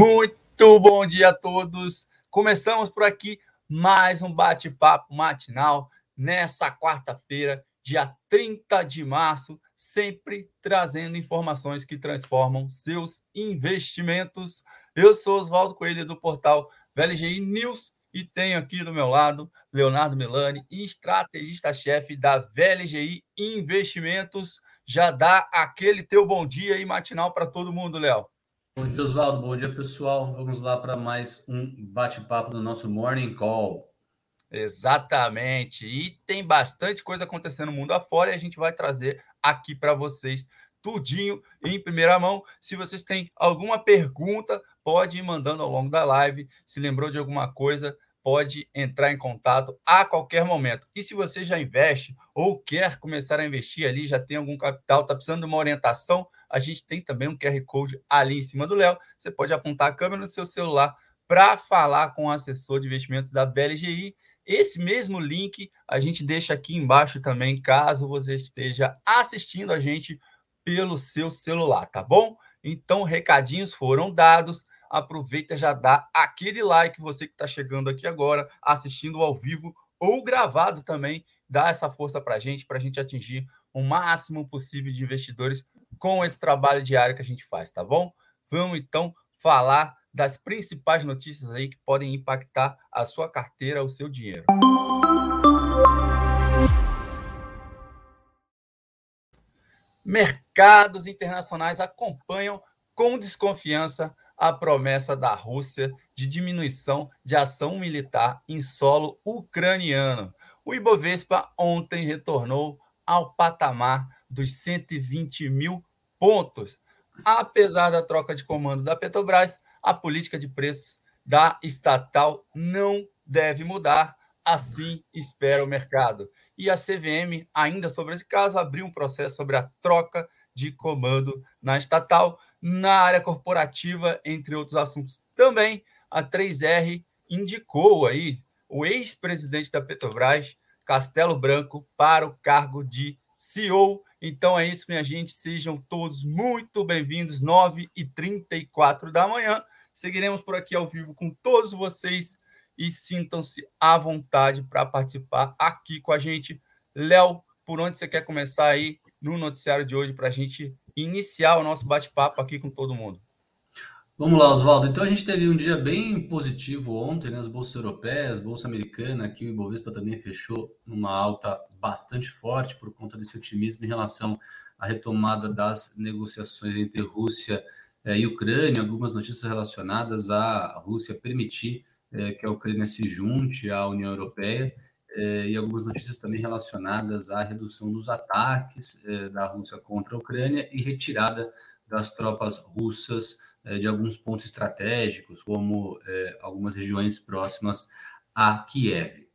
Muito bom dia a todos. Começamos por aqui mais um bate-papo matinal nessa quarta-feira, dia 30 de março, sempre trazendo informações que transformam seus investimentos. Eu sou Oswaldo Coelho do portal VLGI News e tenho aqui do meu lado Leonardo Melani, estrategista-chefe da VLGI Investimentos. Já dá aquele teu bom dia aí matinal para todo mundo, Léo. Bom dia, Oswaldo. Bom dia, pessoal. Vamos lá para mais um bate-papo do nosso Morning Call. Exatamente. E tem bastante coisa acontecendo no mundo afora e a gente vai trazer aqui para vocês tudinho em primeira mão. Se vocês têm alguma pergunta, pode ir mandando ao longo da live. Se lembrou de alguma coisa, pode entrar em contato a qualquer momento. E se você já investe ou quer começar a investir ali, já tem algum capital, está precisando de uma orientação, a gente tem também um QR Code ali em cima do Léo. Você pode apontar a câmera no seu celular para falar com o assessor de investimentos da BLGI. Esse mesmo link a gente deixa aqui embaixo também, caso você esteja assistindo a gente pelo seu celular, tá bom? Então, recadinhos foram dados aproveita já dá aquele like, você que está chegando aqui agora, assistindo ao vivo ou gravado também, dá essa força para a gente, para a gente atingir o máximo possível de investidores com esse trabalho diário que a gente faz, tá bom? Vamos então falar das principais notícias aí que podem impactar a sua carteira, o seu dinheiro. Mercados internacionais acompanham com desconfiança a promessa da Rússia de diminuição de ação militar em solo ucraniano. O Ibovespa ontem retornou ao patamar dos 120 mil pontos. Apesar da troca de comando da Petrobras, a política de preços da estatal não deve mudar, assim espera o mercado. E a CVM, ainda sobre esse caso, abriu um processo sobre a troca de comando na estatal na área corporativa, entre outros assuntos. Também a 3R indicou aí o ex-presidente da Petrobras, Castelo Branco, para o cargo de CEO. Então é isso, minha gente. Sejam todos muito bem-vindos. 9h34 da manhã. Seguiremos por aqui ao vivo com todos vocês e sintam-se à vontade para participar aqui com a gente. Léo, por onde você quer começar aí no noticiário de hoje para a gente iniciar o nosso bate-papo aqui com todo mundo. Vamos lá, Oswaldo. Então a gente teve um dia bem positivo ontem, né? As bolsas europeias, bolsa americana, aqui o Ibovespa também fechou numa alta bastante forte por conta desse otimismo em relação à retomada das negociações entre Rússia eh, e Ucrânia, algumas notícias relacionadas à Rússia permitir eh, que a Ucrânia se junte à União Europeia eh, e algumas notícias também relacionadas à redução dos ataques eh, da Rússia contra a Ucrânia e retirada das tropas russas eh, de alguns pontos estratégicos, como algumas regiões próximas a Kiev.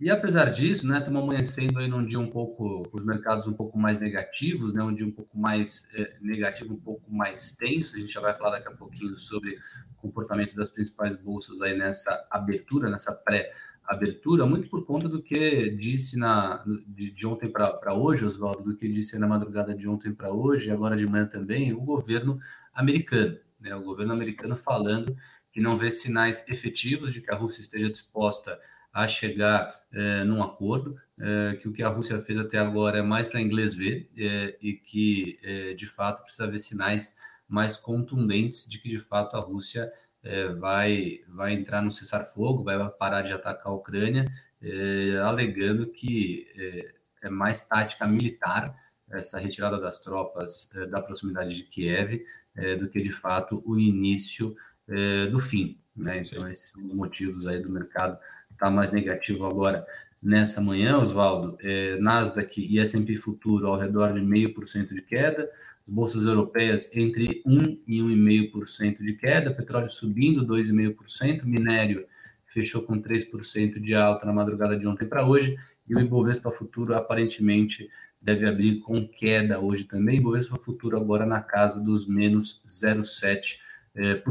E apesar disso, né, estamos amanhecendo aí num dia um pouco, os mercados um pouco mais negativos, né, um dia um pouco mais negativo, um pouco mais tenso. A gente já vai falar daqui a pouquinho sobre o comportamento das principais bolsas aí nessa abertura, nessa pré abertura, muito por conta do que disse na, de, de ontem para hoje, Oswaldo, do que disse na madrugada de ontem para hoje, e agora de manhã também, o governo americano. Né, o governo americano falando que não vê sinais efetivos de que a Rússia esteja disposta a chegar é, num acordo, é, que o que a Rússia fez até agora é mais para inglês ver, é, e que, de fato, precisa ver sinais mais contundentes de que, de fato, a Rússia é, vai, vai entrar no cessar-fogo, vai parar de atacar a Ucrânia, é, alegando que é, é, mais tática militar essa retirada das tropas é, da proximidade de Kiev é, do que de fato o início é, do fim. Né? Então, esses são os motivos aí do mercado estar tá mais negativo agora nessa manhã, Oswaldo. Nasdaq e S&P Futuro ao redor de meio por cento de queda, bolsas europeias entre 1 e 1,5% de queda, petróleo subindo 2,5%, minério fechou com 3% de alta na madrugada de ontem para hoje, e o Ibovespa Futuro aparentemente deve abrir com queda hoje também, Ibovespa Futuro agora na casa dos menos 0,7%. Eh,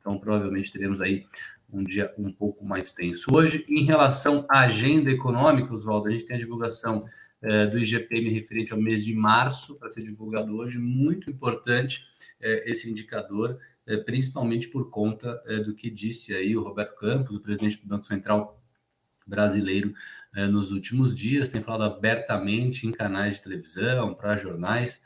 então, provavelmente teremos aí um dia um pouco mais tenso. Hoje, em relação à agenda econômica, Oswaldo, a gente tem a divulgação é, do IGPM referente ao mês de março, para ser divulgado hoje, muito importante é, esse indicador, é, principalmente por conta é, do que disse aí o Roberto Campos, o presidente do Banco Central brasileiro, nos últimos dias, tem falado abertamente em canais de televisão, para jornais,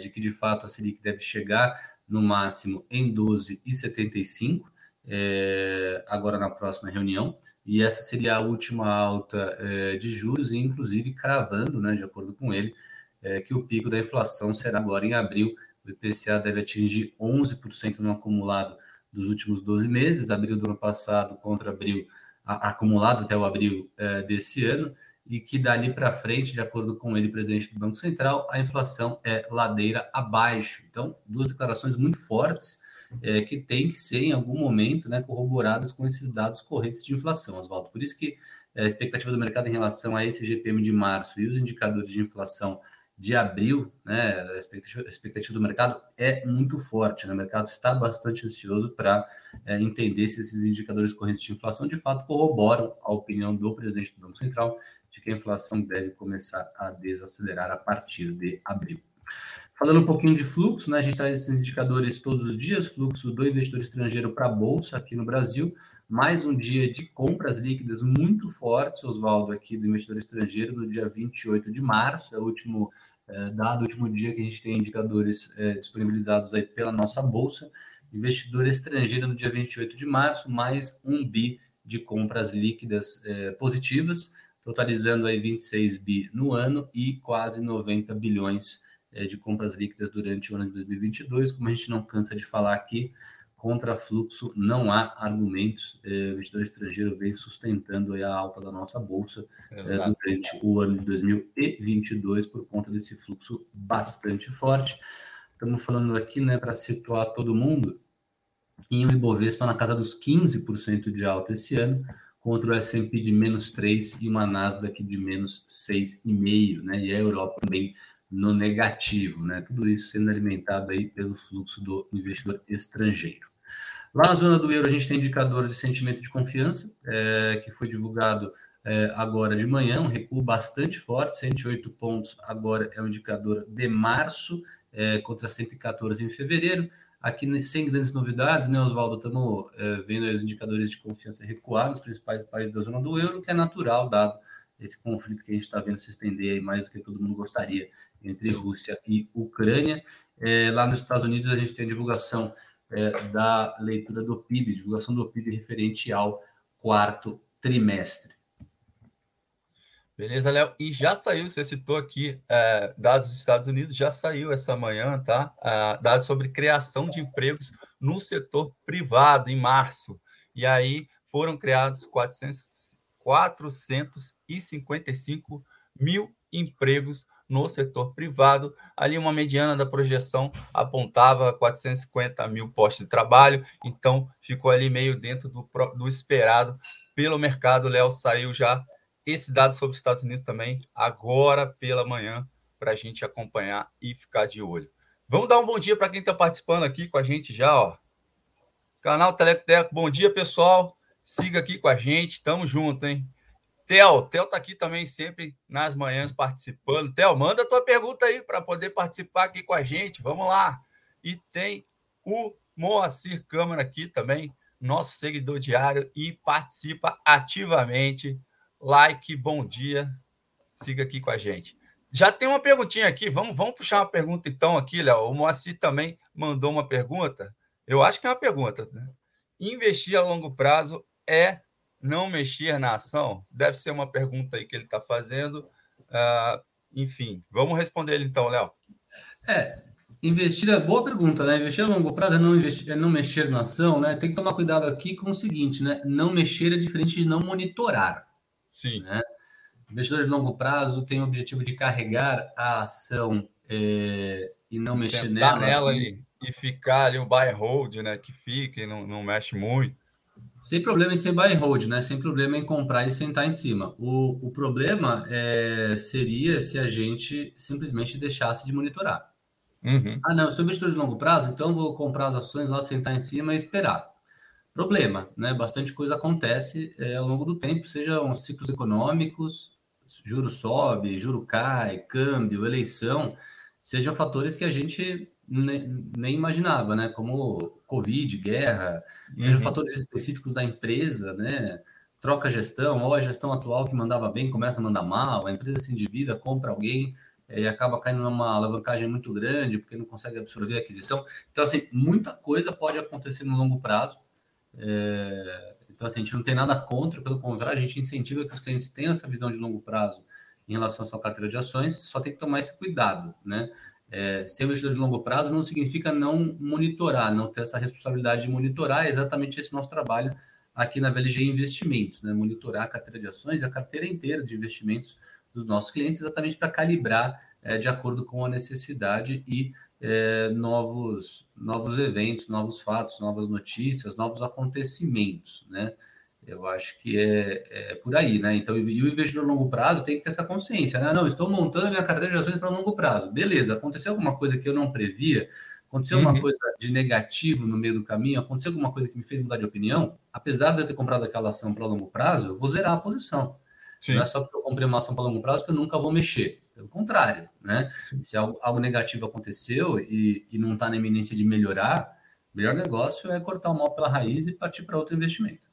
de que de fato a Selic deve chegar no máximo em 12,75, é, agora na próxima reunião, e essa seria a última alta é, de juros, e inclusive cravando, né, de acordo com ele, é, que o pico da inflação será agora em abril. O IPCA deve atingir 11% no acumulado dos últimos 12 meses, abril do ano passado contra abril, a, acumulado até o abril é, desse ano, e que dali para frente, de acordo com ele, presidente do Banco Central, a inflação é ladeira abaixo. Então, duas declarações muito fortes é, que têm que ser, em algum momento, né, corroboradas com esses dados correntes de inflação, Oswaldo. Por isso que é, a expectativa do mercado em relação a esse GPM de março e os indicadores de inflação de abril, né, a expectativa, a expectativa, do mercado é muito forte. Né? O mercado está bastante ansioso para é, entender se esses indicadores correntes de inflação de fato corroboram a opinião do presidente do Banco Central de que a inflação deve começar a desacelerar a partir de abril. Falando um pouquinho de fluxo, né, a gente traz esses indicadores todos os dias, fluxo do investidor estrangeiro para a Bolsa aqui no Brasil, mais um dia de compras líquidas muito fortes, Oswaldo, aqui do investidor estrangeiro, no dia 28 de março, é o último é, dado, o último dia que a gente tem indicadores é, disponibilizados aí pela nossa Bolsa. Investidor estrangeiro no dia 28 de março, mais um bi de compras líquidas é, positivas totalizando aí 26 bi no ano e quase 90 bilhões de compras líquidas durante o ano de 2022. Como a gente não cansa de falar aqui, contra fluxo não há argumentos. É, o investidor estrangeiro vem sustentando a alta da nossa bolsa é, durante o ano de 2022 por conta desse fluxo bastante forte. Estamos falando aqui, né, para situar todo mundo, em um Ibovespa na casa dos 15% de alta esse ano, contra o S&P de menos 3 e uma Nasdaq de menos 6,5, né? E a Europa também no negativo, né? Tudo isso sendo alimentado aí pelo fluxo do investidor estrangeiro. Lá na zona do euro, a gente tem indicador de sentimento de confiança, é, que foi divulgado é, agora de manhã, um recuo bastante forte, 108 pontos agora é o indicador de março, é, contra 114 em fevereiro. Aqui, sem grandes novidades, né, Oswaldo? Estamos é, vendo os indicadores de confiança recuar nos principais países da zona do euro, que é natural, dado esse conflito que a gente está vendo se estender aí mais do que todo mundo gostaria entre. Rússia e Ucrânia. É, lá nos Estados Unidos, a gente tem a divulgação é, da leitura do PIB, divulgação do PIB referente ao quarto trimestre. Beleza, Léo? E já saiu, você citou aqui é, dados dos Estados Unidos, já saiu essa manhã, tá? É, dados sobre criação de empregos no setor privado em março. E aí foram criados 400, 455 mil empregos no setor privado. Ali uma mediana da projeção apontava 450 mil postos de trabalho, então ficou ali meio dentro do, do esperado pelo mercado. Léo saiu já esse dado sobre os Estados Unidos também, agora pela manhã, para a gente acompanhar e ficar de olho. Vamos dar um bom dia para quem está participando aqui com a gente já, ó. Canal Telecoteco, bom dia, pessoal. Siga aqui com a gente, tamo junto, hein? Theo, Theo tá aqui também sempre nas manhãs participando. Theo, manda tua pergunta aí para poder participar aqui com a gente. Vamos lá. E tem o Moacir Câmara aqui também, nosso seguidor diário e participa ativamente like, bom dia. Siga aqui com a gente. Já tem uma perguntinha aqui. Vamos, vamos puxar uma pergunta então aqui, Léo. O Moacir também mandou uma pergunta. Eu acho que é uma pergunta. Né? Investir a longo prazo é não mexer na ação? Deve ser uma pergunta aí que ele está fazendo. Uh, enfim, vamos responder ele então, Léo. É, investir é boa pergunta, né? Investir a longo prazo é não, investir, é não mexer na ação, né? Tem que tomar cuidado aqui com o seguinte, né? Não mexer é diferente de não monitorar. Sim. Né? Investidor de longo prazo tem o objetivo de carregar a ação é, e não Sentar mexer nela. nela e, e ficar ali o buy hold, né? Que fica e não, não mexe muito. Sem problema em ser buy hold, né? Sem problema em comprar e sentar em cima. O, o problema é, seria se a gente simplesmente deixasse de monitorar. Uhum. Ah, não, eu sou investidor de longo prazo, então vou comprar as ações lá, sentar em cima e esperar problema, né? Bastante coisa acontece é, ao longo do tempo, sejam ciclos econômicos, juro sobe, juro cai, câmbio, eleição, sejam fatores que a gente nem, nem imaginava, né? Como Covid, guerra, uhum. sejam fatores específicos da empresa, né? Troca a gestão, ou a gestão atual que mandava bem começa a mandar mal, a empresa se endivida, compra alguém e acaba caindo numa alavancagem muito grande porque não consegue absorver a aquisição. Então, assim, muita coisa pode acontecer no longo prazo. É... Então, assim, a gente não tem nada contra, pelo contrário, a gente incentiva que os clientes tenham essa visão de longo prazo em relação à sua carteira de ações, só tem que tomar esse cuidado, né? É, ser investidor de longo prazo não significa não monitorar, não ter essa responsabilidade de monitorar, é exatamente esse nosso trabalho aqui na VLG Investimentos, né? monitorar a carteira de ações e a carteira inteira de investimentos dos nossos clientes, exatamente para calibrar é, de acordo com a necessidade e é, novos, novos eventos, novos fatos, novas notícias, novos acontecimentos, né? Eu acho que é, é por aí, né? Então, e o investidor a longo prazo tem que ter essa consciência, né? Não, estou montando minha carteira de ações para longo prazo. Beleza, aconteceu alguma coisa que eu não previa, aconteceu uhum. coisa de negativo no meio do caminho, aconteceu alguma coisa que me fez mudar de opinião, apesar de eu ter comprado aquela ação para longo prazo, eu vou zerar a posição. Sim. Não é só porque eu comprei uma ação para longo prazo que eu nunca vou mexer. Pelo contrário, né? Se algo, algo, negativo aconteceu e, e não está na iminência de melhorar, o melhor negócio é cortar o mal pela raiz e partir para outro investimento.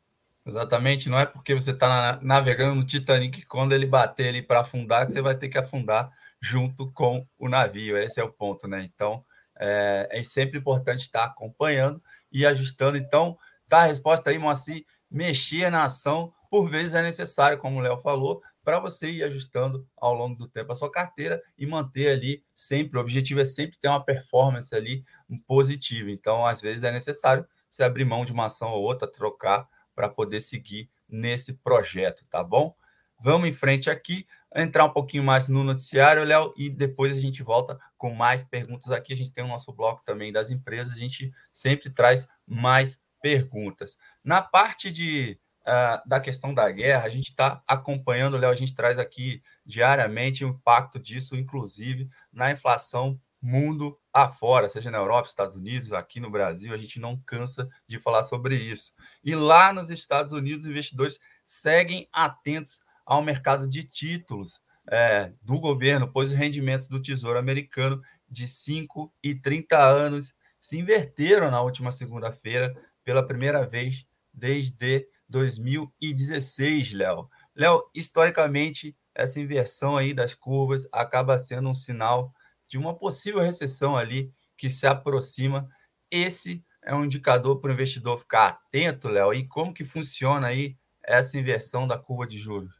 Exatamente, não é porque você está navegando no Titanic quando ele bater ali para afundar que você vai ter que afundar junto com o navio. Esse é o ponto, né? Então é, é sempre importante estar acompanhando e ajustando. Então, tá a resposta aí, Moacir, mexer na ação por vezes é necessário, como o Léo falou, para você ir ajustando ao longo do tempo a sua carteira e manter ali sempre. O objetivo é sempre ter uma performance ali positiva. Então, às vezes é necessário você abrir mão de uma ação ou outra, trocar para poder seguir nesse projeto, tá bom? Vamos em frente aqui, entrar um pouquinho mais no noticiário, Léo, e depois a gente volta com mais perguntas aqui. A gente tem o nosso bloco também das empresas, a gente sempre traz mais perguntas. Na parte de uh, da questão da guerra, a gente está acompanhando, Léo, a gente traz aqui diariamente o impacto disso, inclusive na inflação mundo afora, seja na Europa, Estados Unidos, aqui no Brasil, a gente não cansa de falar sobre isso. E lá nos Estados Unidos, os investidores seguem atentos ao mercado de títulos é, do governo, pois os rendimentos do Tesouro Americano de 5 e 30 anos se inverteram na última segunda-feira pela primeira vez desde 2016, Léo. Léo, historicamente, essa inversão aí das curvas acaba sendo um sinal de uma possível recessão ali que se aproxima. Esse é um indicador para o investidor ficar atento, Léo. E como que funciona aí essa inversão da curva de juros?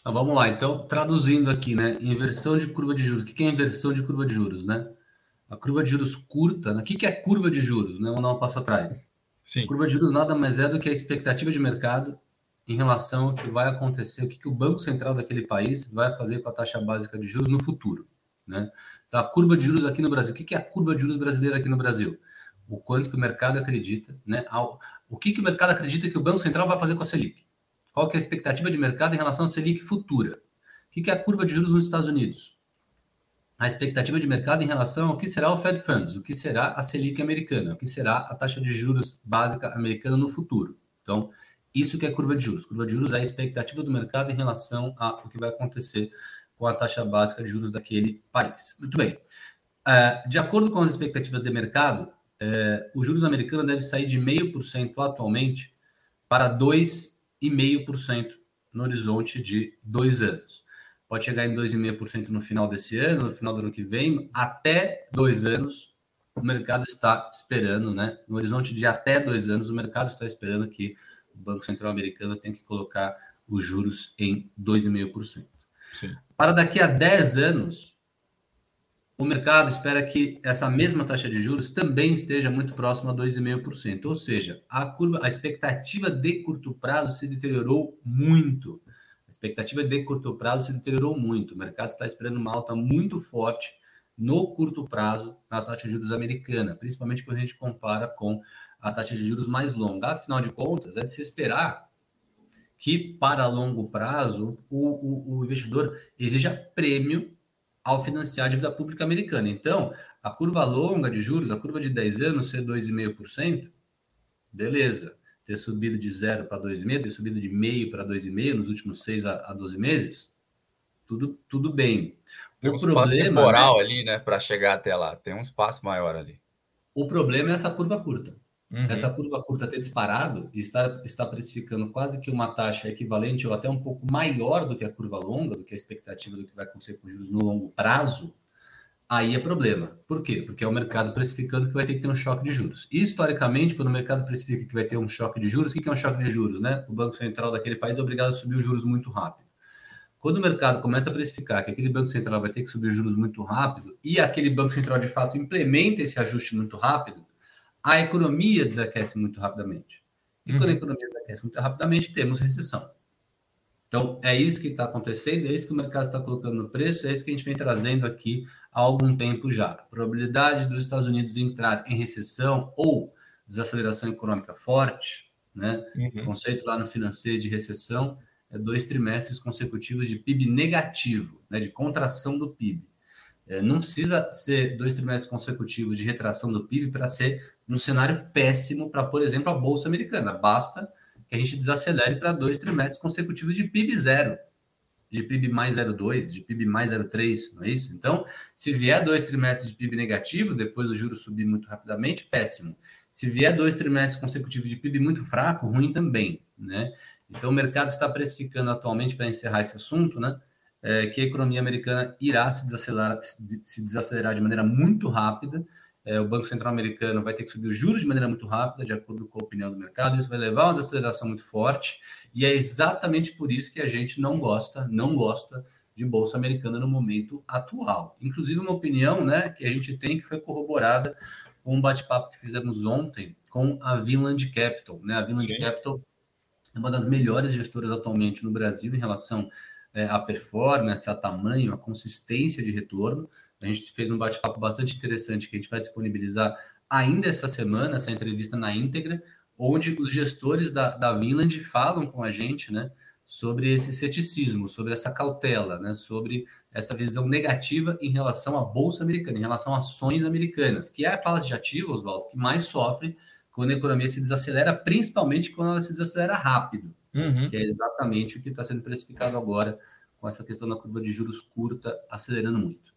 Então, vamos lá, então, traduzindo aqui, né? Inversão de curva de juros. O que é inversão de curva de juros, né? A curva de juros curta, né? o que é curva de juros? Né? Vamos dar um passo atrás. Sim. Curva de juros nada mais é do que a expectativa de mercado em relação ao que vai acontecer, o que, que o Banco Central daquele país vai fazer com a taxa básica de juros no futuro. Né? Então, a curva de juros aqui no Brasil. O que, é a curva de juros brasileira aqui no Brasil? O quanto que o mercado acredita, né? O que, que o mercado acredita que o Banco Central vai fazer com a Selic? Qual que é a expectativa de mercado em relação à Selic futura? O que, que é a curva de juros nos Estados Unidos? a expectativa de mercado em relação ao que será o Fed Funds, o que será a Selic americana, o que será a taxa de juros básica americana no futuro. Então, isso que é curva de juros. Curva de juros é a expectativa do mercado em relação ao que vai acontecer com a taxa básica de juros daquele país. Muito bem. É, de acordo com as expectativas de mercado, é, o juros americano deve sair de 0,5% atualmente para 2,5% no horizonte de dois anos pode chegar em 2,5% no final desse ano, no final do ano que vem, até dois anos, o mercado está esperando, né? No horizonte de até dois anos, o mercado está esperando que o Banco Central Americano tenha que colocar os juros em 2,5%. Para daqui a 10 anos, o mercado espera que essa mesma taxa de juros também esteja muito próxima a 2,5%. Ou seja, a curva, a expectativa de curto prazo se deteriorou muito expectativa de curto prazo se deteriorou muito. O mercado está esperando uma alta muito forte no curto prazo na taxa de juros americana, principalmente quando a gente compara com a taxa de juros mais longa. Afinal de contas, é de se esperar que, para longo prazo, o, o, o investidor exija prêmio ao financiar a dívida pública americana. Então, a curva longa de juros, a curva de 10 anos ser 2,5%, beleza ter subido de 0 para 2,5, ter subido de meio para 2,5 nos últimos 6 a, a 12 meses, tudo, tudo bem. Tem um o espaço problema, temporal né? ali, né, para chegar até lá. Tem um espaço maior ali. O problema é essa curva curta. Uhum. Essa curva curta ter disparado e está, está precificando quase que uma taxa equivalente ou até um pouco maior do que a curva longa, do que a expectativa do que vai acontecer com juros no longo prazo, aí é problema. Por quê? Porque é o mercado precificando que vai ter que ter um choque de juros. E, historicamente, quando o mercado precifica que vai ter um choque de juros, o que é um choque de juros? Né? O Banco Central daquele país é obrigado a subir os juros muito rápido. Quando o mercado começa a precificar que aquele Banco Central vai ter que subir os juros muito rápido e aquele Banco Central, de fato, implementa esse ajuste muito rápido, a economia desaquece muito rapidamente. E quando a uhum. economia desaquece muito rapidamente, temos recessão. Então, é isso que está acontecendo, é isso que o mercado está colocando no preço, é isso que a gente vem trazendo aqui há algum tempo já. A probabilidade dos Estados Unidos entrar em recessão ou desaceleração econômica forte, né? Uhum. O conceito lá no financeiro de recessão é dois trimestres consecutivos de PIB negativo, né? De contração do PIB. É, não precisa ser dois trimestres consecutivos de retração do PIB para ser um cenário péssimo para, por exemplo, a Bolsa Americana. Basta que a gente desacelere para dois trimestres consecutivos de PIB zero, de PIB mais 0,2, de PIB mais 0,3, não é isso? Então, se vier dois trimestres de PIB negativo, depois o juro subir muito rapidamente, péssimo. Se vier dois trimestres consecutivos de PIB muito fraco, ruim também, né? Então, o mercado está precificando atualmente, para encerrar esse assunto, né? É, que a economia americana irá se desacelerar, se desacelerar de maneira muito rápida, é, o Banco Central americano vai ter que subir os juros de maneira muito rápida, de acordo com a opinião do mercado. Isso vai levar a uma desaceleração muito forte, e é exatamente por isso que a gente não gosta, não gosta de bolsa americana no momento atual. Inclusive, uma opinião né, que a gente tem que foi corroborada com um bate-papo que fizemos ontem com a Vinland Capital. Né? A Vinland Sim. Capital é uma das melhores gestoras atualmente no Brasil em relação é, à performance, a tamanho, a consistência de retorno. A gente fez um bate-papo bastante interessante que a gente vai disponibilizar ainda essa semana, essa entrevista na íntegra, onde os gestores da, da Vinland falam com a gente, né, sobre esse ceticismo, sobre essa cautela, né, sobre essa visão negativa em relação à bolsa americana, em relação a ações americanas, que é a classe de ativos, Oswaldo, que mais sofre quando a economia se desacelera, principalmente quando ela se desacelera rápido, uhum. que é exatamente o que está sendo precificado agora com essa questão da curva de juros curta acelerando muito.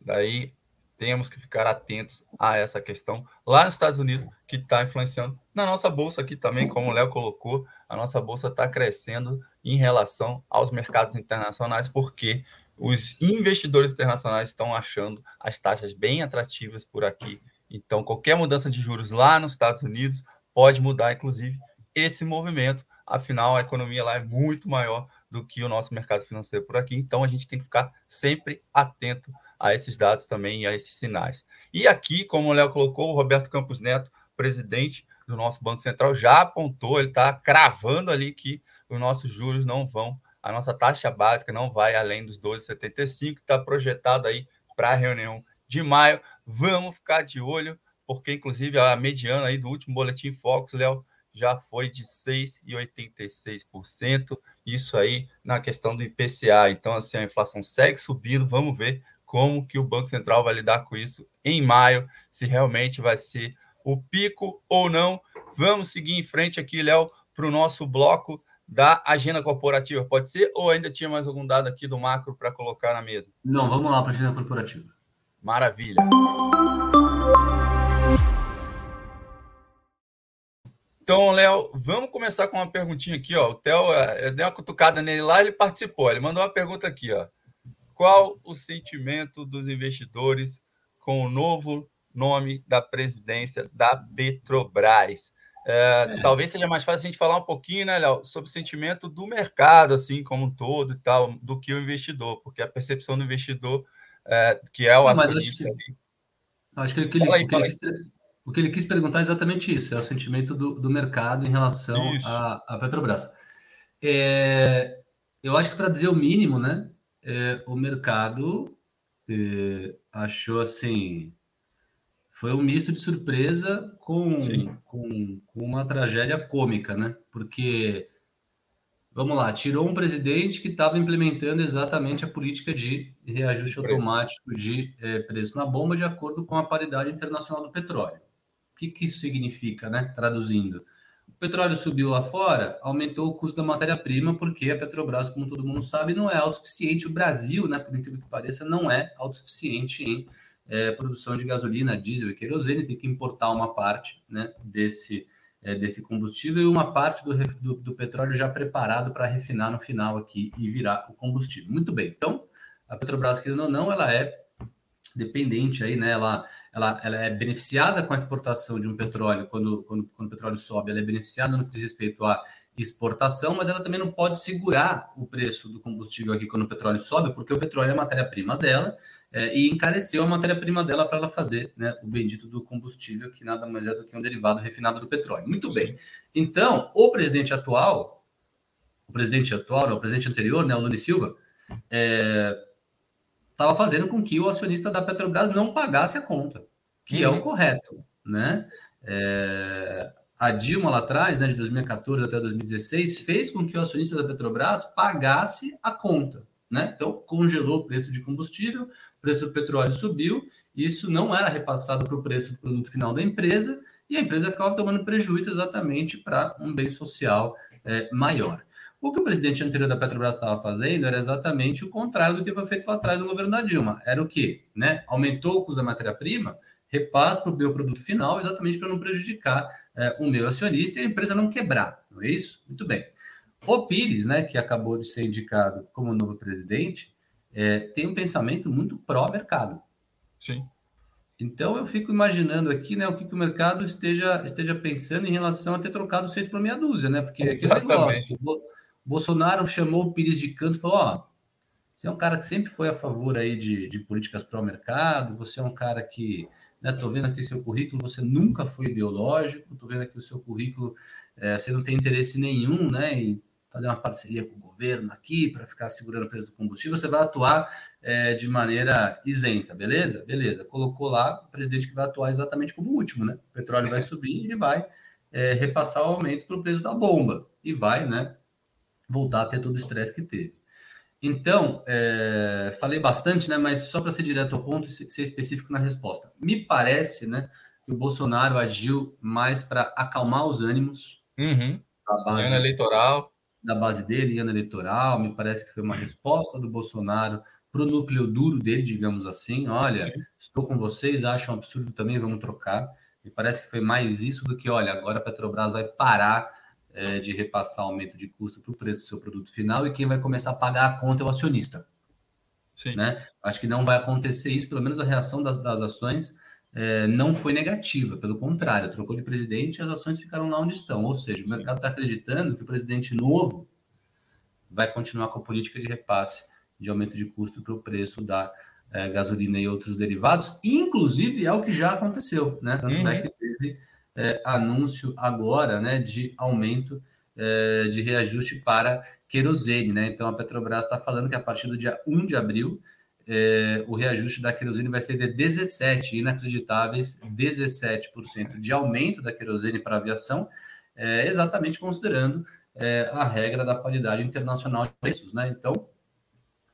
Daí temos que ficar atentos a essa questão lá nos Estados Unidos, que está influenciando na nossa bolsa aqui também, como o Léo colocou, a nossa bolsa está crescendo em relação aos mercados internacionais, porque os investidores internacionais estão achando as taxas bem atrativas por aqui. Então, qualquer mudança de juros lá nos Estados Unidos pode mudar, inclusive, esse movimento. Afinal, a economia lá é muito maior do que o nosso mercado financeiro por aqui. Então, a gente tem que ficar sempre atento a esses dados também e a esses sinais. E aqui, como o Léo colocou, o Roberto Campos Neto, presidente do nosso Banco Central, já apontou, ele está cravando ali que os nossos juros não vão, a nossa taxa básica não vai além dos 12,75, que está projetado aí para a reunião de maio. Vamos ficar de olho, porque inclusive a mediana aí do último boletim Focus, Léo, já foi de 6,86%. Isso aí na questão do IPCA. Então, assim, a inflação segue subindo. Vamos ver como que o Banco Central vai lidar com isso em maio, se realmente vai ser o pico ou não. Vamos seguir em frente aqui, Léo, para o nosso bloco da agenda corporativa. Pode ser? Ou ainda tinha mais algum dado aqui do macro para colocar na mesa? Não, vamos lá para a agenda corporativa. Maravilha. Então, Léo, vamos começar com uma perguntinha aqui, ó. O Theo, eu dei uma cutucada nele lá, ele participou. Ele mandou uma pergunta aqui, ó. Qual o sentimento dos investidores com o novo nome da presidência da Petrobras? É, é. Talvez seja mais fácil a gente falar um pouquinho, né, Léo, sobre o sentimento do mercado, assim como um todo e tal, do que o investidor, porque a percepção do investidor, é, que é o acionista. Acho que, acho que, ele, aí, ele o, que ele, quis, perguntar é exatamente isso: é o sentimento do, do mercado em relação à Petrobras. É, eu acho que para dizer o mínimo, né? é, o mercado é, achou assim. Foi um misto de surpresa com, com, com, uma tragédia cômica, né? Porque, vamos lá, tirou um presidente que estava implementando exatamente a política de reajuste preço. automático de é, preço na bomba de acordo com a paridade internacional do petróleo. O que, que isso significa, né? Traduzindo, O petróleo subiu lá fora, aumentou o custo da matéria-prima, porque a Petrobras, como todo mundo sabe, não é autossuficiente. O Brasil, né, por incrível que pareça, não é autossuficiente em é, produção de gasolina, diesel e querosene, tem que importar uma parte né, desse, é, desse combustível e uma parte do, do, do petróleo já preparado para refinar no final aqui e virar o combustível. Muito bem, então a Petrobras, querendo ou não, ela é dependente aí, né? Ela, ela, ela é beneficiada com a exportação de um petróleo, quando, quando, quando o petróleo sobe, ela é beneficiada no que diz respeito à exportação, mas ela também não pode segurar o preço do combustível aqui quando o petróleo sobe, porque o petróleo é a matéria-prima dela é, e encareceu a matéria-prima dela para ela fazer né, o bendito do combustível, que nada mais é do que um derivado refinado do petróleo. Muito bem. Então, o presidente atual, o presidente atual, o presidente anterior, né, o Lula Silva, é, estava fazendo com que o acionista da Petrobras não pagasse a conta, que uhum. é o uhum. correto, né? É, a Dilma lá atrás, né, de 2014 até 2016, fez com que o acionista da Petrobras pagasse a conta, né? Então congelou o preço de combustível, o preço do petróleo subiu, isso não era repassado para o preço do produto final da empresa e a empresa ficava tomando prejuízo exatamente para um bem social é, maior. O que o presidente anterior da Petrobras estava fazendo era exatamente o contrário do que foi feito lá atrás do governo da Dilma. Era o quê? Né? Aumentou o custo da matéria-prima, repassa para o meu produto final, exatamente para não prejudicar é, o meu acionista e a empresa não quebrar, não é isso? Muito bem. O Pires, né, que acabou de ser indicado como novo presidente, é, tem um pensamento muito pró-mercado. Sim. Então eu fico imaginando aqui, né, o que, que, o mercado esteja, esteja pensando em relação a ter trocado seis por meia dúzia, né? Porque Exatamente. negócio, Bolsonaro chamou o Pires de canto e falou: ó, você é um cara que sempre foi a favor aí de, de políticas pró-mercado, você é um cara que, né, tô vendo aqui seu currículo, você nunca foi ideológico, tô vendo aqui o seu currículo, é, você não tem interesse nenhum, né, em fazer uma parceria com o governo aqui para ficar segurando o preço do combustível, você vai atuar é, de maneira isenta, beleza? Beleza. Colocou lá o presidente que vai atuar exatamente como o último, né? O petróleo vai subir e ele vai é, repassar o aumento para o preço da bomba e vai, né? Voltar a ter todo o estresse que teve. Então, é, falei bastante, né? Mas só para ser direto ao ponto e ser específico na resposta. Me parece, né, que o Bolsonaro agiu mais para acalmar os ânimos uhum. da base ano eleitoral, da base dele, ano eleitoral. Me parece que foi uma resposta do Bolsonaro para o núcleo duro dele, digamos assim. Olha, Sim. estou com vocês, acho um absurdo também, vamos trocar. Me parece que foi mais isso do que, olha, agora a Petrobras vai parar é, de repassar aumento de custo para o preço do seu produto final e quem vai começar a pagar a conta é o acionista. Sim. Né? Acho que não vai acontecer isso, pelo menos a reação das, das ações é, não foi negativa, pelo contrário, trocou de presidente e as ações ficaram lá onde estão. Ou seja, o mercado está acreditando que o presidente novo vai continuar com a política de repasse de aumento de custo para o preço da é, gasolina e outros derivados, inclusive é o que já aconteceu, né? Tanto uhum. é que teve é, anúncio agora né, de aumento é, de reajuste para querosene. Né? Então, a Petrobras está falando que a partir do dia 1 de abril, é, o reajuste da querosene vai ser de 17, inacreditáveis 17% de aumento da querosene para a aviação, é, exatamente considerando é, a regra da qualidade internacional de preços. Né? Então,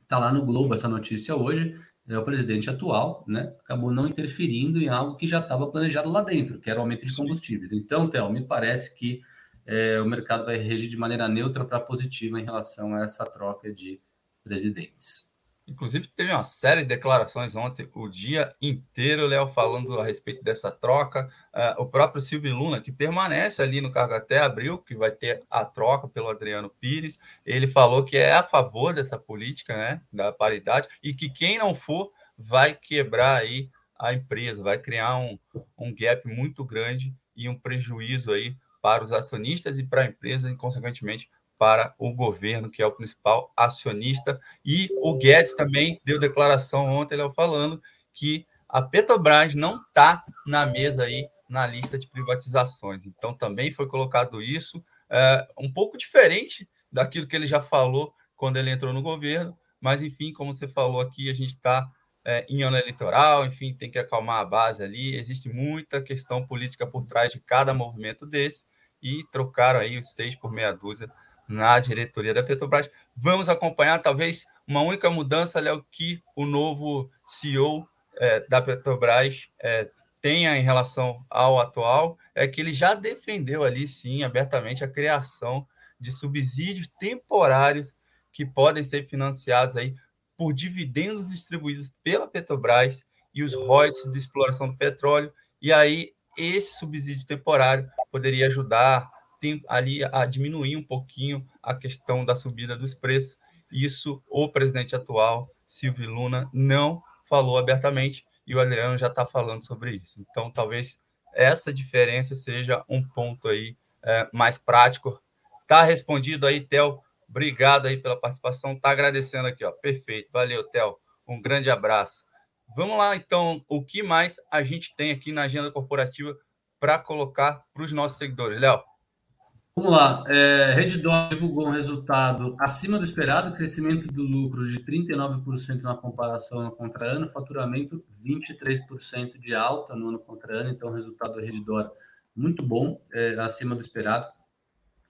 está lá no Globo essa notícia hoje é, o presidente atual, né, acabou não interferindo em algo que já estava planejado lá dentro, que era o aumento de combustíveis. Então, Theo, me parece que é, o mercado vai reagir de maneira neutra para positiva em relação a essa troca de presidentes. Inclusive, teve uma série de declarações ontem, o dia inteiro, Léo, falando a respeito dessa troca. Uh, o próprio Silvio Luna, que permanece ali no cargo até abril, que vai ter a troca pelo Adriano Pires, ele falou que é a favor dessa política né, da paridade e que quem não for vai quebrar aí a empresa, vai criar um, um gap muito grande e um prejuízo aí para os acionistas e para a empresa, e, consequentemente, para o governo, que é o principal acionista. E o Guedes também deu declaração ontem, ele falando que a Petrobras não está na mesa aí na lista de privatizações. Então também foi colocado isso, é, um pouco diferente daquilo que ele já falou quando ele entrou no governo, mas enfim, como você falou aqui, a gente está é, em ano eleitoral, enfim, tem que acalmar a base ali. Existe muita questão política por trás de cada movimento desse e trocaram aí os seis por meia dúzia na diretoria da Petrobras. Vamos acompanhar, talvez, uma única mudança, Léo, que o novo CEO é, da Petrobras é, tenha em relação ao atual é que ele já defendeu ali, sim, abertamente, a criação de subsídios temporários que podem ser financiados aí por dividendos distribuídos pela Petrobras e os royalties de exploração do petróleo. E aí, esse subsídio temporário poderia ajudar tem, ali a diminuir um pouquinho a questão da subida dos preços. Isso o presidente atual, Silvio Luna, não falou abertamente e o Adriano já está falando sobre isso. Então, talvez essa diferença seja um ponto aí é, mais prático. Tá respondido aí, Theo. Obrigado aí pela participação. Tá agradecendo aqui, ó. Perfeito. Valeu, Theo. Um grande abraço. Vamos lá, então, o que mais a gente tem aqui na agenda corporativa para colocar para os nossos seguidores, Léo? Vamos lá. É, Reddor divulgou um resultado acima do esperado, crescimento do lucro de 39% na comparação no contra ano, faturamento 23% de alta no ano contra ano, então resultado do Reddor muito bom, é, acima do esperado.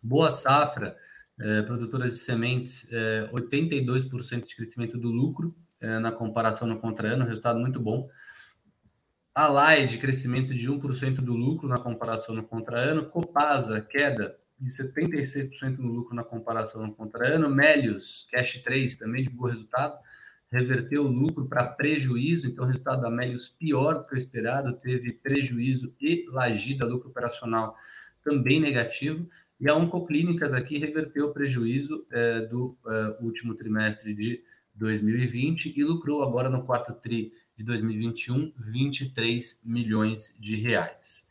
Boa safra, é, produtoras de sementes, é, 82% de crescimento do lucro é, na comparação no contra ano, resultado muito bom. A LAID, crescimento de 1% do lucro na comparação no contra ano. Copasa, queda de 76% no lucro na comparação contra ano. Melios, Cash 3, também divulgou resultado, reverteu o lucro para prejuízo, então o resultado da Melios pior do que o esperado, teve prejuízo e lagida, lucro operacional também negativo. E a Oncoclínicas aqui reverteu o prejuízo é, do é, último trimestre de 2020 e lucrou agora no quarto tri de 2021 23 milhões de reais.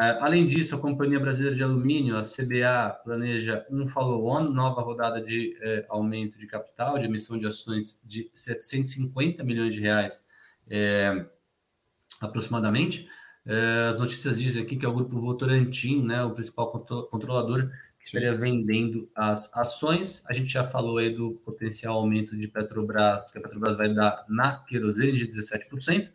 É, além disso, a Companhia Brasileira de Alumínio, a CBA, planeja um follow-on, nova rodada de é, aumento de capital, de emissão de ações de 750 milhões de reais é, aproximadamente. É, as notícias dizem aqui que é o grupo Votorantim, né, o principal controlador, que estaria vendendo as ações. A gente já falou aí do potencial aumento de Petrobras, que a Petrobras vai dar na querosene de 17%.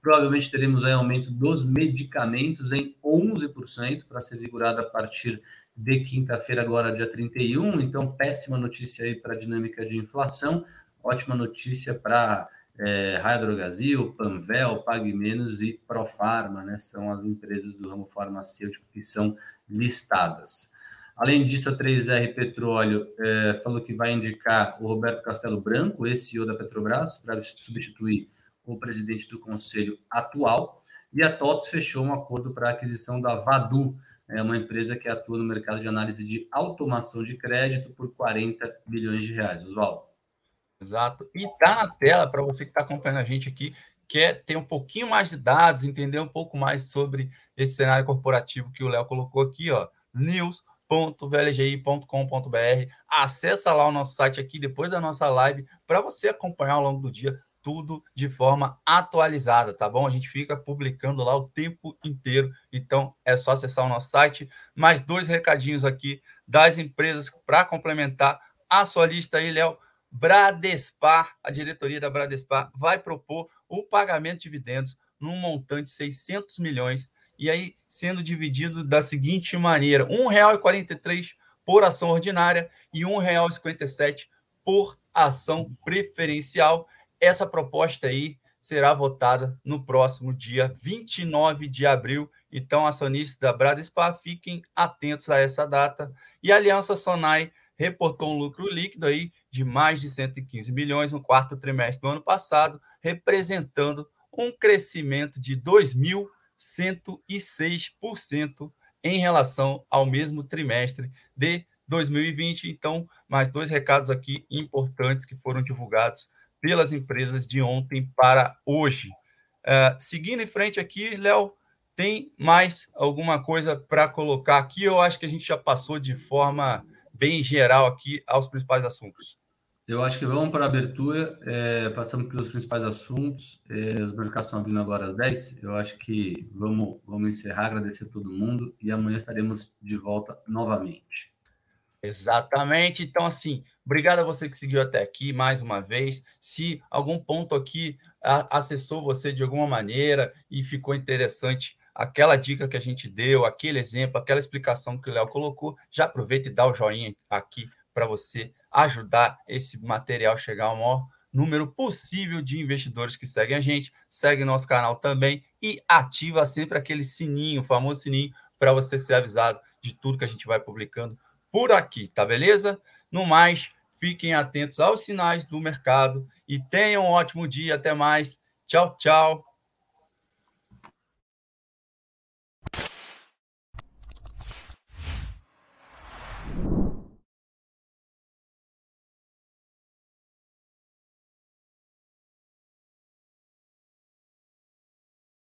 Provavelmente teremos aí aumento dos medicamentos em 11% para ser vigorado a partir de quinta-feira, agora dia 31. Então, péssima notícia aí para a dinâmica de inflação, ótima notícia para é, Raia Drogazil, Panvel, Pague Menos e Profarma, né? São as empresas do ramo farmacêutico que são listadas. Além disso, a 3R Petróleo é, falou que vai indicar o Roberto Castelo Branco, CEO da Petrobras, para substituir o presidente do conselho atual, e a TOTS fechou um acordo para a aquisição da Vadu, é uma empresa que atua no mercado de análise de automação de crédito por 40 bilhões de reais. Oswaldo. Exato. E tá na tela para você que está acompanhando a gente aqui, quer ter um pouquinho mais de dados, entender um pouco mais sobre esse cenário corporativo que o Léo colocou aqui, ó, news.vlgi.com.br. Acessa lá o nosso site aqui depois da nossa live para você acompanhar ao longo do dia tudo de forma atualizada, tá bom? A gente fica publicando lá o tempo inteiro, então é só acessar o nosso site. Mais dois recadinhos aqui das empresas para complementar a sua lista aí, Léo. Bradespar, a diretoria da Bradespar vai propor o pagamento de dividendos num montante de 600 milhões e aí sendo dividido da seguinte maneira: R$ 1,43 por ação ordinária e R$ 1,57 por ação preferencial. Essa proposta aí será votada no próximo dia 29 de abril. Então, acionistas da Bradespar, fiquem atentos a essa data. E a Aliança Sonai reportou um lucro líquido aí de mais de 115 milhões no quarto trimestre do ano passado, representando um crescimento de 2.106% em relação ao mesmo trimestre de 2020. Então, mais dois recados aqui importantes que foram divulgados pelas empresas de ontem para hoje. Uh, seguindo em frente aqui, Léo, tem mais alguma coisa para colocar aqui? Eu acho que a gente já passou de forma bem geral aqui aos principais assuntos. Eu acho que vamos para a abertura, é, passamos pelos principais assuntos. É, os mercados estão abrindo agora às 10. Eu acho que vamos, vamos encerrar, agradecer a todo mundo e amanhã estaremos de volta novamente. Exatamente. Então, assim, obrigado a você que seguiu até aqui mais uma vez. Se algum ponto aqui acessou você de alguma maneira e ficou interessante aquela dica que a gente deu, aquele exemplo, aquela explicação que o Léo colocou, já aproveita e dá o joinha aqui para você ajudar esse material chegar ao maior número possível de investidores que seguem a gente. Segue nosso canal também e ativa sempre aquele sininho, o famoso sininho, para você ser avisado de tudo que a gente vai publicando por aqui, tá beleza? No mais, fiquem atentos aos sinais do mercado e tenham um ótimo dia. Até mais. Tchau, tchau.